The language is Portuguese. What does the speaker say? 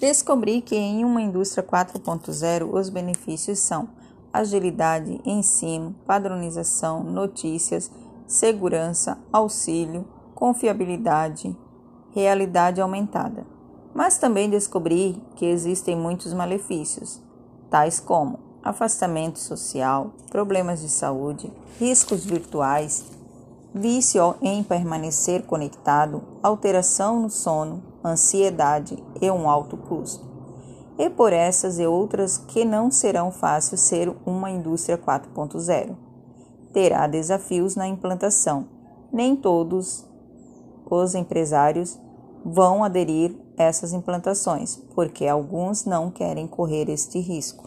Descobri que em uma indústria 4.0 os benefícios são agilidade, ensino, padronização, notícias, segurança, auxílio, confiabilidade, realidade aumentada. Mas também descobri que existem muitos malefícios, tais como afastamento social, problemas de saúde, riscos virtuais, vício em permanecer conectado, alteração no sono, ansiedade e um alto custo. E por essas e outras que não serão fácil ser uma indústria 4.0. Terá desafios na implantação. Nem todos os empresários vão aderir a essas implantações, porque alguns não querem correr este risco.